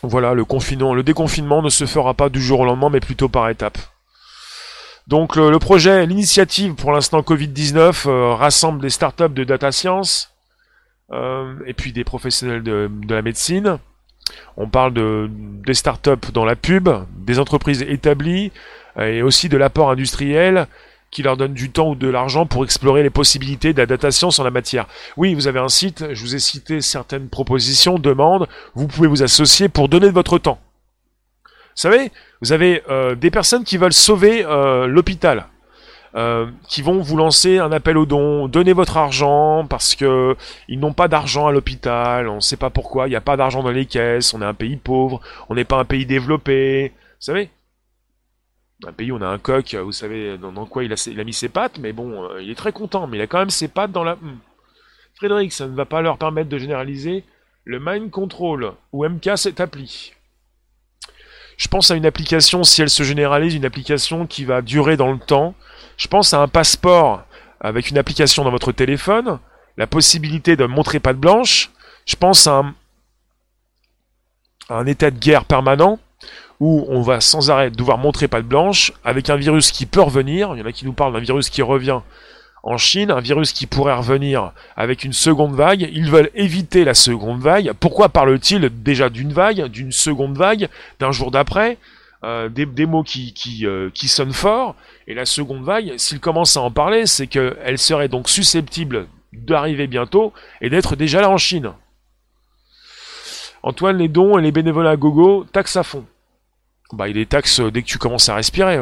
voilà, le confinement, le déconfinement ne se fera pas du jour au lendemain, mais plutôt par étapes. Donc le, projet, l'initiative pour l'instant Covid-19 euh, rassemble des startups de data science euh, et puis des professionnels de, la médecine. On parle de, des startups dans la pub, des entreprises établies et aussi de l'apport industriel qui leur donne du temps ou de l'argent pour explorer les possibilités de la en la matière. Oui, vous avez un site, je vous ai cité certaines propositions, demandes, vous pouvez vous associer pour donner de votre temps. Vous savez, vous avez euh, des personnes qui veulent sauver euh, l'hôpital. Euh, qui vont vous lancer un appel aux dons, donnez votre argent parce que ils n'ont pas d'argent à l'hôpital, on ne sait pas pourquoi, il n'y a pas d'argent dans les caisses, on est un pays pauvre, on n'est pas un pays développé, vous savez un pays, on a un coq, vous savez dans, quoi il a, mis ses pattes, mais bon, euh, il est très content, mais il a quand même ses pattes dans la... Hmm. Frédéric, ça ne va pas leur permettre de généraliser le Mind Control, ou MK cette appli. Je pense à une application, si elle se généralise, une application qui va durer dans le temps. Je pense à un passeport avec une application dans votre téléphone, la possibilité de montrer patte blanche. Je pense à un état de guerre permanent où on va sans arrêt devoir montrer patte blanche, avec un virus qui peut revenir, il y en a qui nous parlent d'un virus qui revient en Chine, un virus qui pourrait revenir avec une seconde vague, ils veulent éviter la seconde vague, pourquoi parle-t-il déjà d'une vague, d'une seconde vague, d'un jour d'après? Euh, des, mots euh, qui sonnent fort, et la seconde vague, s'il commence à en parler, c'est qu'elle serait donc susceptible d'arriver bientôt et d'être déjà là en Chine. Antoine, les dons et les bénévolats à gogo, taxe à fond. Bah, il est taxe dès que tu commences à respirer.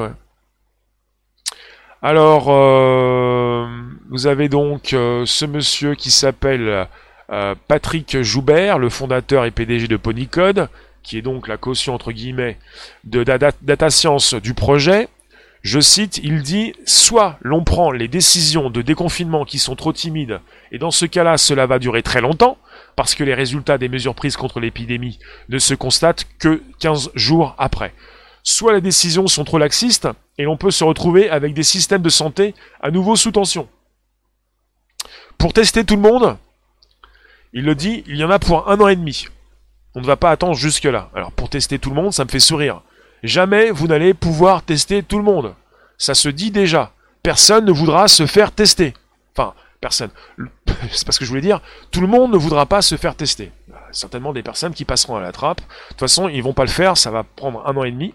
Alors, euh, vous avez donc euh, ce monsieur qui s'appelle euh, Patrick Joubert, le fondateur et PDG de Ponycode, qui est donc la caution entre guillemets de data science du projet. Je cite, il dit soit l'on prend les décisions de déconfinement qui sont trop timides, et dans ce cas-là, cela va durer très longtemps, parce que les résultats des mesures prises contre l'épidémie ne se constatent que 15 jours après. Soit les décisions sont trop laxistes et l'on peut se retrouver avec des systèmes de santé à nouveau sous tension. Pour tester tout le monde, il le dit, il y en a pour un an et demi. On ne va pas attendre jusque-là. Alors pour tester tout le monde, ça me fait sourire. Jamais vous n'allez pouvoir tester tout le monde. Ça se dit déjà. Personne ne voudra se faire tester. Enfin, personne. C'est pas ce que je voulais dire. Tout le monde ne voudra pas se faire tester. Certainement des personnes qui passeront à la trappe. De toute façon, ils vont pas le faire. Ça va prendre un an et demi.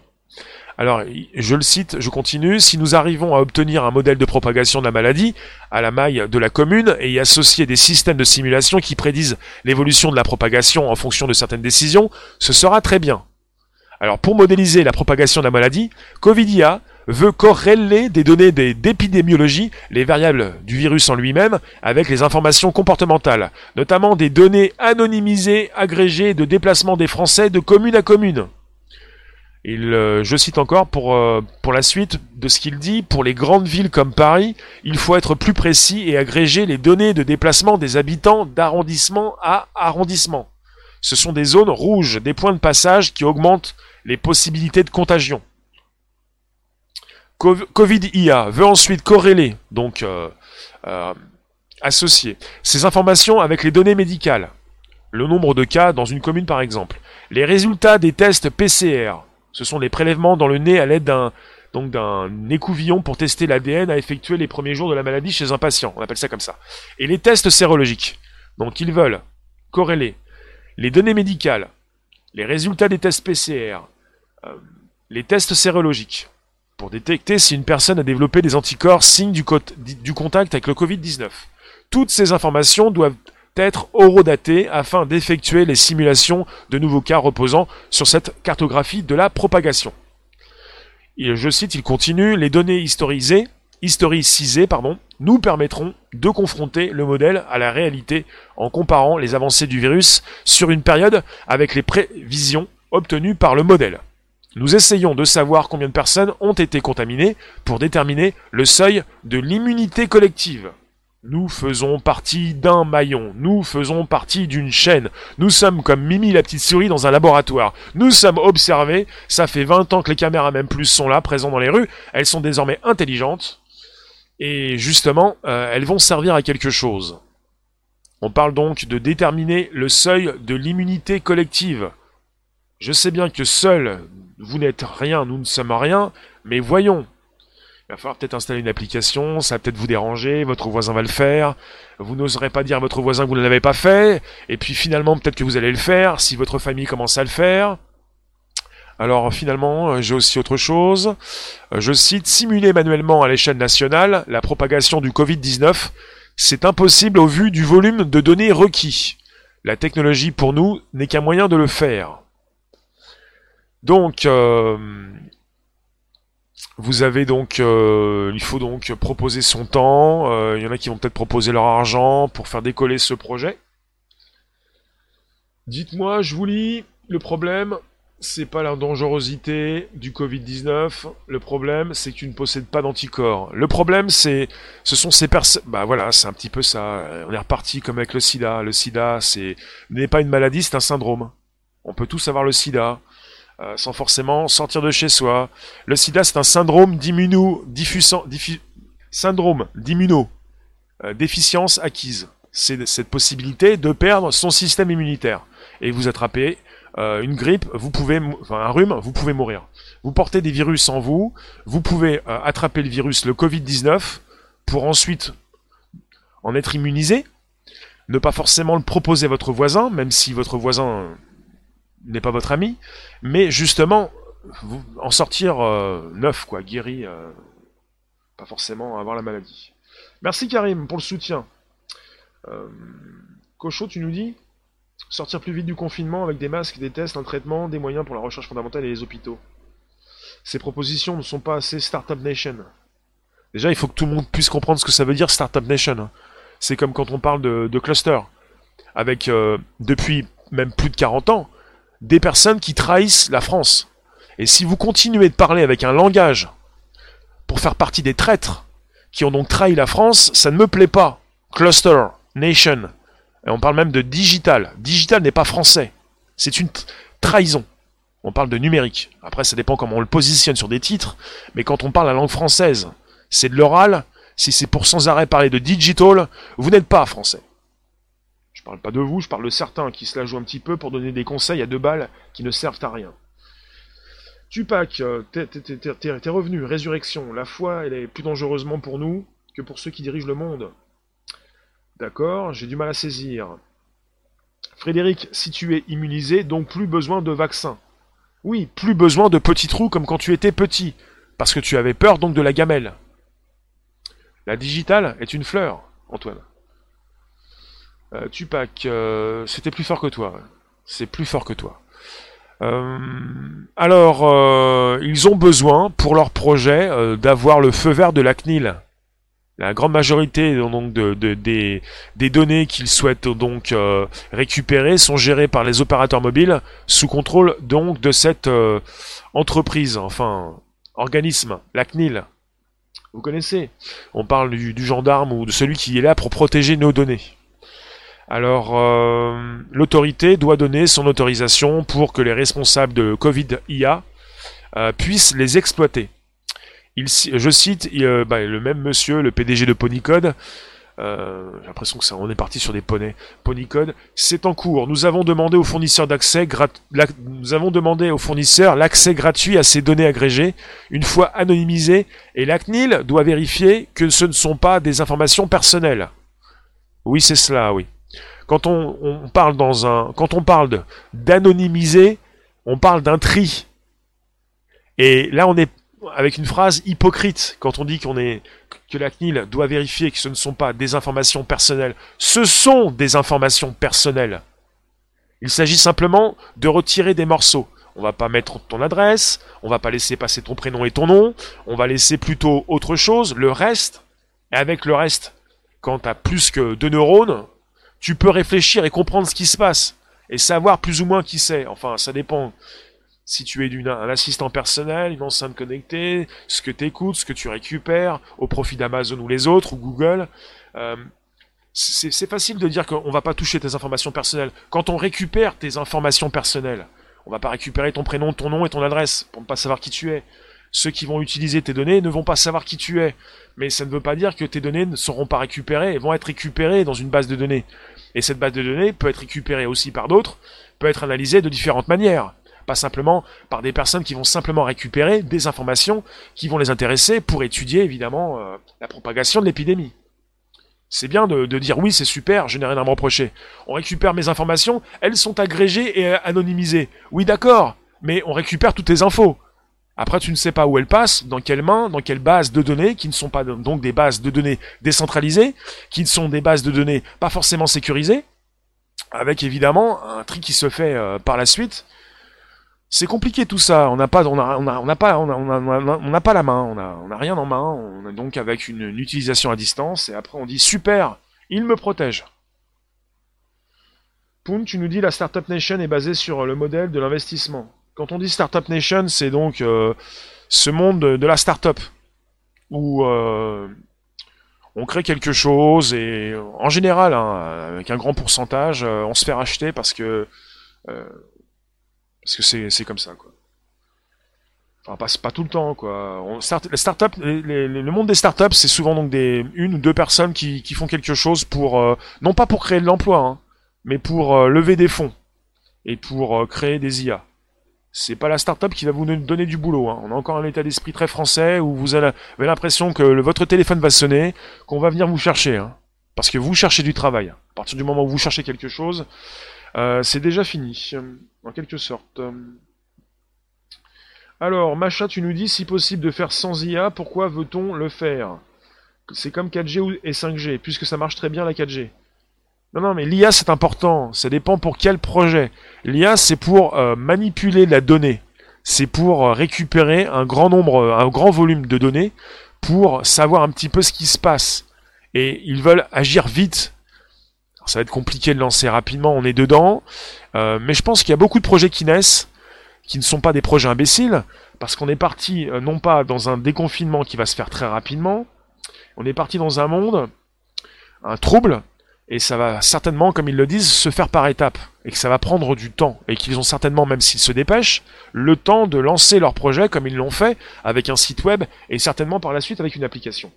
Alors, je le cite, je continue. Si nous arrivons à obtenir un modèle de propagation de la maladie à la maille de la commune et y associer des systèmes de simulation qui prédisent l'évolution de la propagation en fonction de certaines décisions, ce sera très bien. Alors, pour modéliser la propagation de la maladie, Covidia veut corréler des données d'épidémiologie, les variables du virus en lui-même, avec les informations comportementales, notamment des données anonymisées agrégées de déplacement des Français de commune à commune. Il, euh, je cite encore pour, euh, pour la suite de ce qu'il dit, pour les grandes villes comme Paris, il faut être plus précis et agréger les données de déplacement des habitants d'arrondissement à arrondissement. Ce sont des zones rouges, des points de passage qui augmentent les possibilités de contagion. Covid-IA veut ensuite corréler, donc euh, associer, ces informations avec les données médicales. Le nombre de cas dans une commune par exemple. Les résultats des tests PCR, ce sont des prélèvements dans le nez à l'aide d'un écouvillon pour tester l'ADN à effectuer les premiers jours de la maladie chez un patient. On appelle ça comme ça. Et les tests sérologiques. Donc ils veulent corréler les données médicales, les résultats des tests PCR, euh, les tests sérologiques, pour détecter si une personne a développé des anticorps signe du, contact avec le Covid-19. Toutes ces informations doivent être horodaté afin d'effectuer les simulations de nouveaux cas reposant sur cette cartographie de la propagation. Je cite, il continue, les données historisées, historicisées pardon, nous permettront de confronter le modèle à la réalité en comparant les avancées du virus sur une période avec les prévisions obtenues par le modèle. Nous essayons de savoir combien de personnes ont été contaminées pour déterminer le seuil de l'immunité collective. Nous faisons partie d'un maillon, nous faisons partie d'une chaîne, nous sommes comme Mimi la petite souris dans un laboratoire, nous sommes observés, ça fait 20 ans que les caméras même plus sont là, présents dans les rues, elles sont désormais intelligentes, et justement, euh, elles vont servir à quelque chose. On parle donc de déterminer le seuil de l'immunité collective. Je sais bien que seul, vous n'êtes rien, nous ne sommes rien, mais voyons, il va falloir peut-être installer une application, ça va peut-être vous déranger, votre voisin va le faire, vous n'oserez pas dire à votre voisin que vous ne l'avez pas fait, et puis finalement peut-être que vous allez le faire si votre famille commence à le faire. Alors finalement, euh, j'ai aussi autre chose. Euh, je cite, simuler manuellement à l'échelle nationale la propagation du Covid-19, c'est impossible au vu du volume de données requis. La technologie pour nous n'est qu'un moyen de le faire. Donc, euh, vous avez donc, euh, il faut donc proposer son temps. Euh, il y en a qui vont peut-être proposer leur argent pour faire décoller ce projet. Dites-moi, je vous lis. Le problème, c'est pas la dangerosité du Covid-19. Le problème, c'est que tu ne possèdes pas d'anticorps. Le problème, c'est, ce sont ces personnes. Bah voilà, c'est un petit peu ça. On est reparti comme avec le SIDA. Le SIDA, c'est n'est pas une maladie, c'est un syndrome. On peut tous avoir le SIDA. Euh, sans forcément sortir de chez soi. Le sida, c'est un syndrome d'immuno syndrome d'immuno euh, déficience acquise. C'est cette possibilité de perdre son système immunitaire. Et vous attrapez euh, une grippe, vous pouvez, un rhume, vous pouvez mourir. Vous portez des virus en vous, vous pouvez attraper le virus, le Covid-19, pour ensuite en être immunisé, ne pas forcément le proposer à votre voisin, même si votre voisin n'est pas votre ami, mais justement, vous, en sortir euh, neuf, quoi, guéri, euh, pas forcément avoir la maladie. Merci Karim pour le soutien. Euh, tu nous dis sortir plus vite du confinement avec des masques, des tests, un traitement, des moyens pour la recherche fondamentale et les hôpitaux. Ces propositions ne sont pas assez Startup Nation. Déjà, il faut que tout le monde puisse comprendre ce que ça veut dire Startup Nation. C'est comme quand on parle de, cluster. Avec, depuis même plus de 40 ans, des personnes qui trahissent la France. Et si vous continuez de parler avec un langage pour faire partie des traîtres qui ont donc trahi la France, ça ne me plaît pas. Cluster, nation, Et on parle même de digital. Digital n'est pas français. C'est une trahison. On parle de numérique. Après, ça dépend comment on le positionne sur des titres. Mais quand on parle la langue française, c'est de l'oral. Si c'est pour sans arrêt parler de digital, vous n'êtes pas français. Je parle pas de vous, je parle de certains qui se la jouent un petit peu pour donner des conseils à deux balles qui ne servent à rien. Tupac, euh, tes revenus, résurrection, la foi, elle est plus dangereusement pour nous que pour ceux qui dirigent le monde. D'accord, j'ai du mal à saisir. Frédéric, si tu es immunisé, donc plus besoin de vaccin. Oui, plus besoin de petits trous comme quand tu étais petit, parce que tu avais peur donc de la gamelle. La digitale est une fleur, Antoine. Euh, Tupac, euh, c'était plus fort que toi. C'est plus fort que toi. Euh, alors, ils ont besoin pour leur projet d'avoir le feu vert de la CNIL. La grande majorité des, données qu'ils souhaitent donc récupérer sont gérées par les opérateurs mobiles sous contrôle donc de cette entreprise, enfin organisme, la CNIL. Vous connaissez? On parle du, gendarme ou de celui qui est là pour protéger nos données. Alors, euh, l'autorité doit donner son autorisation pour que les responsables de Covid IA euh, puissent les exploiter. Je cite euh, bah, le même monsieur, le PDG de Ponycode, euh, j'ai l'impression que ça, on est parti sur des poneys. Ponycode, c'est en cours. Nous avons demandé aux fournisseurs d'accès, nous avons demandé aux fournisseurs l'accès gratuit à ces données agrégées, une fois anonymisées, et la CNIL doit vérifier que ce ne sont pas des informations personnelles. Oui, c'est cela, oui. Quand on, parle d'anonymiser, on parle d'un tri. Et là, on est avec une phrase hypocrite quand on dit qu'on est que la CNIL doit vérifier que ce ne sont pas des informations personnelles. Ce sont des informations personnelles. Il s'agit simplement de retirer des morceaux. On va pas mettre ton adresse, on va pas laisser passer ton prénom et ton nom, on va laisser plutôt autre chose, le reste. Et avec le reste, quand tu as plus que deux neurones, tu peux réfléchir et comprendre ce qui se passe et savoir plus ou moins qui c'est. Enfin, ça dépend si tu es un assistant personnel, une enceinte connectée, ce que tu écoutes, ce que tu récupères, au profit d'Amazon ou les autres, ou Google. Euh, c'est facile de dire qu'on va pas toucher tes informations personnelles. Quand on récupère tes informations personnelles, on va pas récupérer ton prénom, ton nom et ton adresse pour ne pas savoir qui tu es. Ceux qui vont utiliser tes données ne vont pas savoir qui tu es. Mais ça ne veut pas dire que tes données ne seront pas récupérées et vont être récupérées dans une base de données. Et cette base de données peut être récupérée aussi par d'autres, peut être analysée de différentes manières pas simplement par des personnes qui vont simplement récupérer des informations qui vont les intéresser pour étudier évidemment euh, la propagation de l'épidémie. C'est bien de, dire oui, c'est super, je n'ai rien à me reprocher. On récupère mes informations, elles sont agrégées et anonymisées. Oui, d'accord, mais on récupère toutes tes infos. Après, tu ne sais pas où elles passent, dans quelles mains, dans quelles bases de données, qui ne sont pas donc des bases de données décentralisées, qui ne sont des bases de données pas forcément sécurisées, avec évidemment un tri qui se fait euh, par la suite c'est compliqué tout ça. On n'a pas, on pas, on n'a pas la main. On a, on a rien en main. On est donc avec une, utilisation à distance. Et après, on dit super, il me protège. Poon, tu nous dis la Startup Nation est basée sur le modèle de l'investissement. Quand on dit Startup Nation, c'est donc euh, ce monde de, la startup où euh, on crée quelque chose et en général, hein, avec un grand pourcentage, euh, on se fait racheter parce que parce que c'est comme ça, quoi. Enfin, pas, pas tout le temps, quoi. Le monde des startups, c'est souvent donc des une ou deux personnes qui, qui font quelque chose pour, non pas pour créer de l'emploi, hein, mais pour lever des fonds et pour créer des IA. C'est pas la startup qui va vous donner du boulot. Hein. On a encore un état d'esprit très français où vous avez l'impression que votre téléphone va sonner, qu'on va venir vous chercher, hein, parce que vous cherchez du travail. À partir du moment où vous cherchez quelque chose, euh, c'est déjà fini, en quelque sorte. Alors, Macha, tu nous dis, si possible de faire sans IA, pourquoi veut-on le faire? C'est comme 4G et 5G, puisque ça marche très bien la 4G. Non, non, mais l'IA, c'est important. Ça dépend pour quel projet. L'IA, c'est pour euh, manipuler la donnée. C'est pour euh, récupérer un grand nombre, un grand volume de données pour savoir un petit peu ce qui se passe. Et ils veulent agir vite ça va être compliqué de lancer rapidement, on est dedans. Euh, mais je pense qu'il y a beaucoup de projets qui naissent, qui ne sont pas des projets imbéciles, parce qu'on est parti euh, non pas dans un déconfinement qui va se faire très rapidement, on est parti dans un monde, un trouble, et ça va certainement, comme ils le disent, se faire par étapes, et que ça va prendre du temps, et qu'ils ont certainement, même s'ils se dépêchent, le temps de lancer leur projet comme ils l'ont fait, avec un site web, et certainement par la suite avec une application.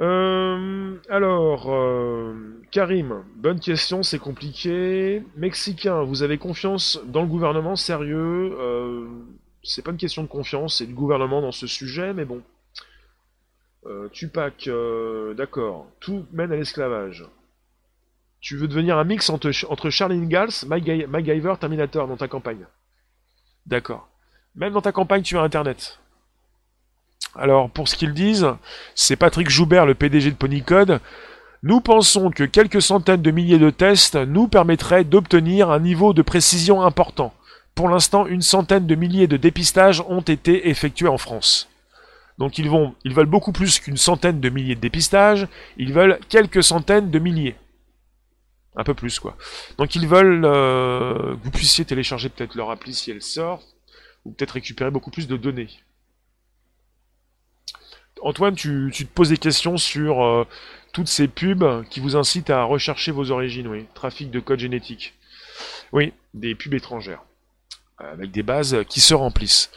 Euh, alors, euh, Karim, bonne question, c'est compliqué. Mexicain, vous avez confiance dans le gouvernement? Sérieux? Euh, C'est pas une question de confiance, c'est du gouvernement dans ce sujet, mais bon. Euh, Tupac, euh, d'accord. Tout mène à l'esclavage. Tu veux devenir un mix entre, entre Charlie Ingalls, MacGyver, Terminator dans ta campagne. D'accord. Même dans ta campagne, tu as Internet. Alors, pour ce qu'ils disent, c'est Patrick Joubert, le PDG de Ponycode. Nous pensons que quelques centaines de milliers de tests nous permettraient d'obtenir un niveau de précision important. Pour l'instant, une centaine de milliers de dépistages ont été effectués en France. Donc ils vont, ils veulent beaucoup plus qu'une centaine de milliers de dépistages, ils veulent quelques centaines de milliers. Un peu plus quoi. Donc ils veulent euh, que vous puissiez télécharger peut-être leur appli si elle sort, ou peut-être récupérer beaucoup plus de données. Antoine, tu, te poses des questions sur euh, toutes ces pubs qui vous incitent à rechercher vos origines, oui. Trafic de code génétique. Oui, des pubs étrangères. Avec des bases qui se remplissent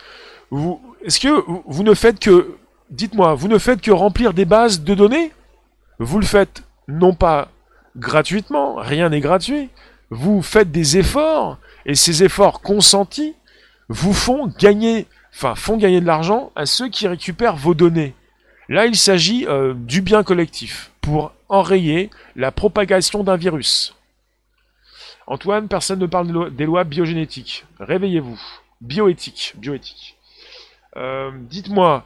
vous, est-ce que vous ne faites que, dites-moi, vous ne faites que remplir des bases de données? Vous le faites non pas gratuitement, rien n'est gratuit. Vous faites des efforts et ces efforts consentis vous font gagner, enfin font gagner de l'argent à ceux qui récupèrent vos données. Là, il s'agit euh, du bien collectif pour enrayer la propagation d'un virus. Antoine, personne ne parle des lois biogénétiques. Réveillez-vous. Bioéthique, bioéthique. Euh, dites-moi,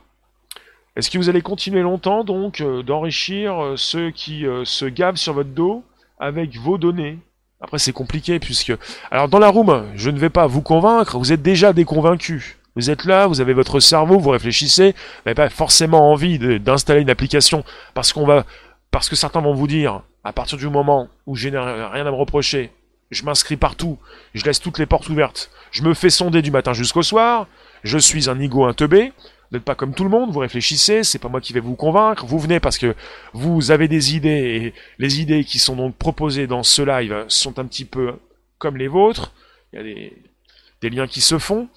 est-ce que vous allez continuer longtemps donc euh, d'enrichir euh, ceux qui se gavent sur votre dos avec vos données? Après c'est compliqué puisque... Alors dans la room, je ne vais pas vous convaincre, vous êtes déjà déconvaincus. Vous êtes là, vous avez votre cerveau, vous réfléchissez, vous n'avez pas forcément envie d'installer une application parce qu'on va, parce que certains vont vous dire, à partir du moment où je n'ai rien à me reprocher, je m'inscris partout, je laisse toutes les portes ouvertes, je me fais sonder du matin jusqu'au soir, je suis un ego inteubé, vous n'êtes pas comme tout le monde, vous réfléchissez, c'est pas moi qui vais vous convaincre, vous venez parce que vous avez des idées, et les idées qui sont donc proposées dans ce live sont un petit peu comme les vôtres, il y a des, liens qui se font,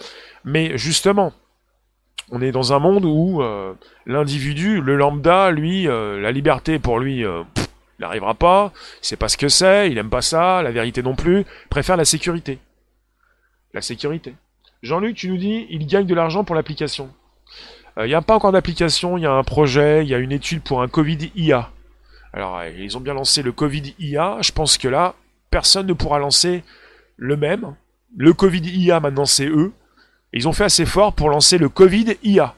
mais justement, on est dans un monde où euh, l'individu, le lambda, lui, euh, la liberté pour lui, euh, il n'arrivera pas, il sait pas ce que c'est, il aime pas ça, la vérité non plus, préfère la sécurité. La sécurité. Jean-Luc, tu nous dis, il gagne de l'argent pour l'application. Euh, il n'y a pas encore d'application, il y a un projet, il y a une étude pour un Covid IA. Alors, euh, ils ont bien lancé le Covid IA, je pense que là, personne ne pourra lancer le même. Le Covid IA, maintenant, c'est eux. ils ont fait assez fort pour lancer le Covid IA.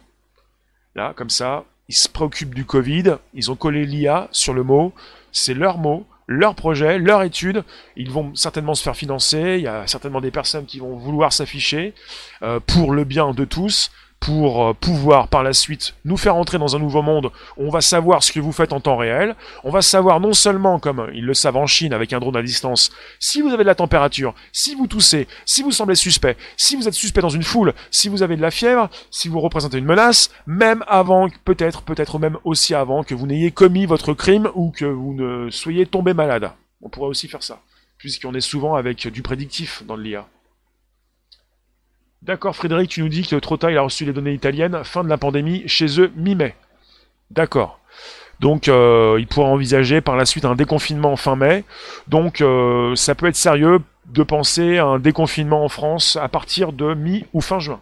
Là, comme ça, ils se préoccupent du Covid, ils ont collé l'IA sur le mot, c'est leur mot, leur projet, leur étude. Ils vont certainement se faire financer. Il y a certainement des personnes qui vont vouloir s'afficher euh, pour le bien de tous pour euh, pouvoir par la suite nous faire entrer dans un nouveau monde. On va savoir ce que vous faites en temps réel. On va savoir non seulement, comme ils le savent en Chine avec un drone à distance, si vous avez de la température, si vous toussez, si vous semblez suspect, si vous êtes suspect dans une foule, si vous avez de la fièvre, si vous représentez une menace, même avant, peut-être, peut-être même aussi avant que vous n'ayez commis votre crime ou que vous ne soyez tombé malade. On pourrait aussi faire ça, puisqu'on est souvent avec du prédictif dans l'IA. D'accord, Frédéric, tu nous dis que Trotta il a reçu les données italiennes, fin de la pandémie, chez eux, mi-mai. D'accord. Donc, euh, il pourra envisager par la suite un déconfinement fin mai. Donc, euh, ça peut être sérieux de penser à un déconfinement en France à partir de mi ou fin juin,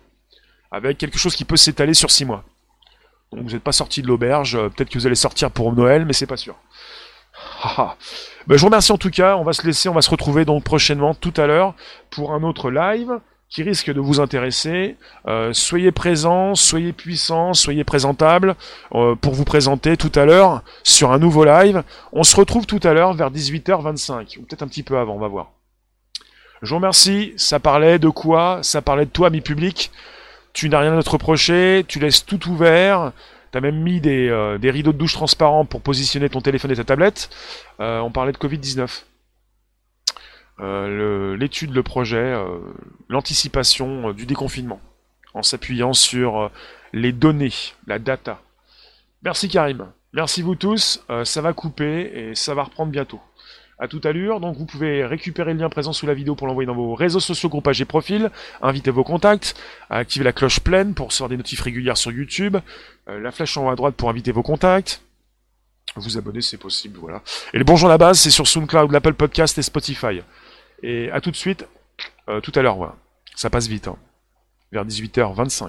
avec quelque chose qui peut s'étaler sur six mois. Donc, vous n'êtes pas sorti de l'auberge. Euh, peut-être que vous allez sortir pour Noël, mais c'est pas sûr. Ben, je vous remercie en tout cas. On va se laisser, on va se retrouver donc prochainement, tout à l'heure, pour un autre live qui risque de vous intéresser. Euh, soyez présents, soyez puissants, soyez présentables euh, pour vous présenter tout à l'heure sur un nouveau live. On se retrouve tout à l'heure vers 18h25, ou peut-être un petit peu avant, on va voir. Je vous remercie, ça parlait de quoi? Ça parlait de toi, mi public. Tu n'as rien à te reprocher, tu laisses tout ouvert, tu as même mis des, euh, des, rideaux de douche transparents pour positionner ton téléphone et ta tablette. on parlait de Covid-19. Euh, l'étude, le, projet, euh, l'anticipation euh, du déconfinement, en s'appuyant sur les données, la data. Merci Karim. Merci vous tous, ça va couper et ça va reprendre bientôt. À toute allure, donc vous pouvez récupérer le lien présent sous la vidéo pour l'envoyer dans vos réseaux sociaux, groupages et profils, inviter vos contacts, activer la cloche pleine pour recevoir des notifs régulières sur YouTube, la flèche en haut à droite pour inviter vos contacts, vous abonner c'est possible, voilà. Et le bonjour à la base, c'est sur SoundCloud, l'Apple Podcast et Spotify. Et à tout de suite, euh, tout à l'heure, voilà. Ça passe vite, hein. vers 18h25.